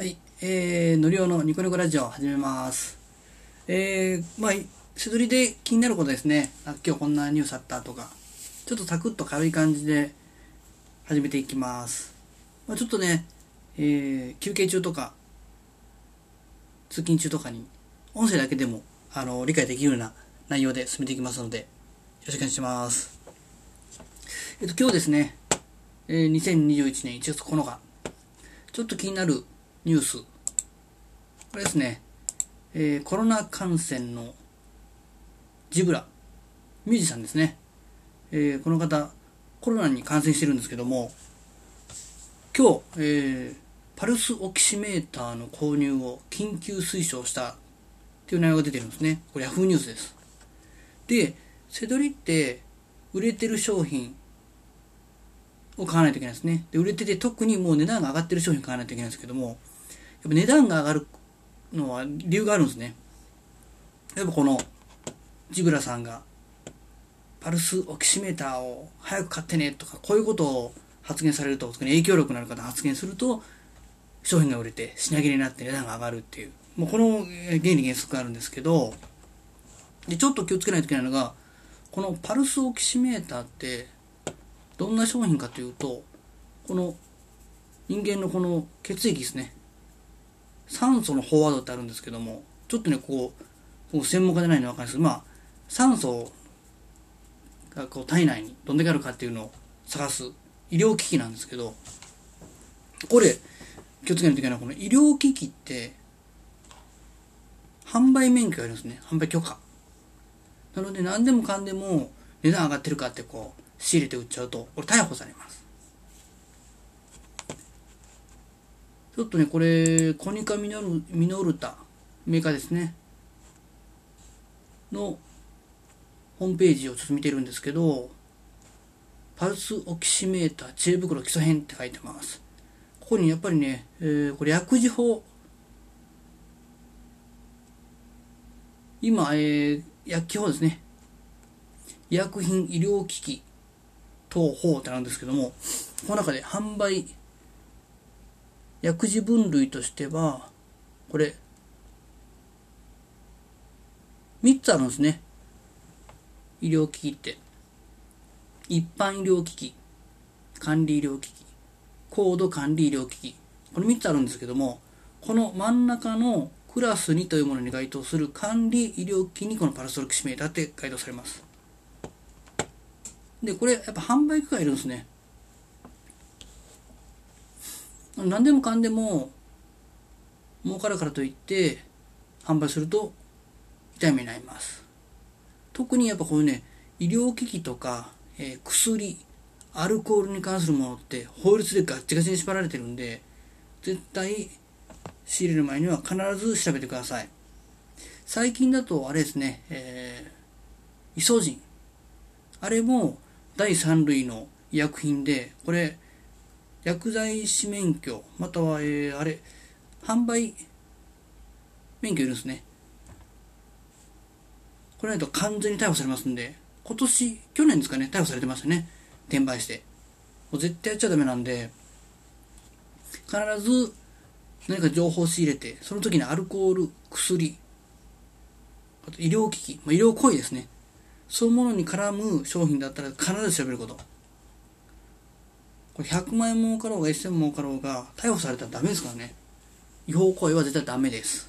はい、えー、のりおのニコニコラジオ始めます。えー、まあ、素取りで気になることですね。あ今日こんなニュースあったとか、ちょっとサクッと軽い感じで始めていきます。まあ、ちょっとね、えー、休憩中とか、通勤中とかに、音声だけでも、あの、理解できるような内容で進めていきますので、よろしくお願いします。えっと、今日ですね、えー、2021年1月9日、ちょっと気になるニュース。これですね、えーコロナ感染のジブラ、ミュージシャンですね。えーこの方、コロナに感染してるんですけども、今日、えーパルスオキシメーターの購入を緊急推奨したっていう内容が出てるんですね。これ Yahoo ニュースです。で、セドリって売れてる商品を買わないといけないですね。で、売れてて特にもう値段が上がってる商品を買わないといけないんですけども、やっぱ値段が上がるのは理由があるんですね。やっぱこのジブラさんがパルスオキシメーターを早く買ってねとかこういうことを発言されると特に影響力のある方発言すると商品が売れて品切れになって値段が上がるっていうもうこの原理原則があるんですけどでちょっと気をつけないといけないのがこのパルスオキシメーターってどんな商品かというとこの人間のこの血液ですね。酸素の飽和度ってあるんですけどもちょっとねこうこう専門家じゃないのは分かるんですけどまあ酸素がこう体内にどんだけあるかっていうのを探す医療機器なんですけどこれ気をつけないといけないのはこの医療機器って販売免許があるんですね。販売許可。なので何でもかんでも値段上がってるかってこう仕入れて売っちゃうとこれ逮捕されます。ちょっとねこれコニカミノルミノルタメーカーですね。のホームページをちょっと見てるんですけどパルスオキシメーター知恵袋基礎編って書いてます。ここにやっぱりね、えーこれ薬事法。今、えー薬機法ですね。医薬品医療機器。等法ってあるんですけどもこの中で販売薬事分類としてはこれ3つあるんですね。医療機器って。一般医療機器管理医療機器高度管理医療機器。これ3つあるんですけどもこの真ん中のクラス2というものに該当する管理医療機器にこのパルスオキシメーターって該当されます。でこれやっぱ販売許可がいるんですね。何でもかんでも儲かるからといって販売すると痛い目に遭います。特にやっぱこういうね医療機器とか、えー薬アルコールに関するものって法律でガッチガチに縛られてるんで絶対仕入れる前には必ず調べてください。最近だとあれですね、えーイソジンあれも第3類の医薬品でこれ薬剤師免許または、えーあれ販売免許いるんですね。これないと完全に逮捕されますんで今年去年ですかね逮捕されてましたね。転売して。もう絶対やっちゃダメなんで必ず何か情報を仕入れてその時にアルコール薬あと医療機器、まあ、医療行為ですね。そういうものに絡む商品だったら必ず調べること。これ100万円儲かろうが1000万儲かろうが逮捕されたらダメですからね。違法行為は絶対ダメです。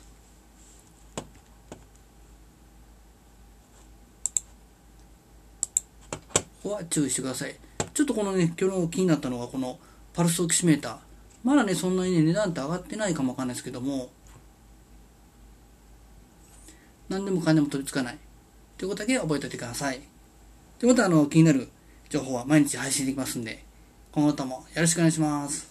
ここは注意してください。ちょっとこのね今日の気になったのがこのパルスオキシメーター。まだねそんなにね値段って上がってないかもわかんないですけども。何でもかんでも取り付かない。ということだけ覚えておいてください。ということはあの気になる情報は毎日配信できますんで今後ともよろしくお願いします。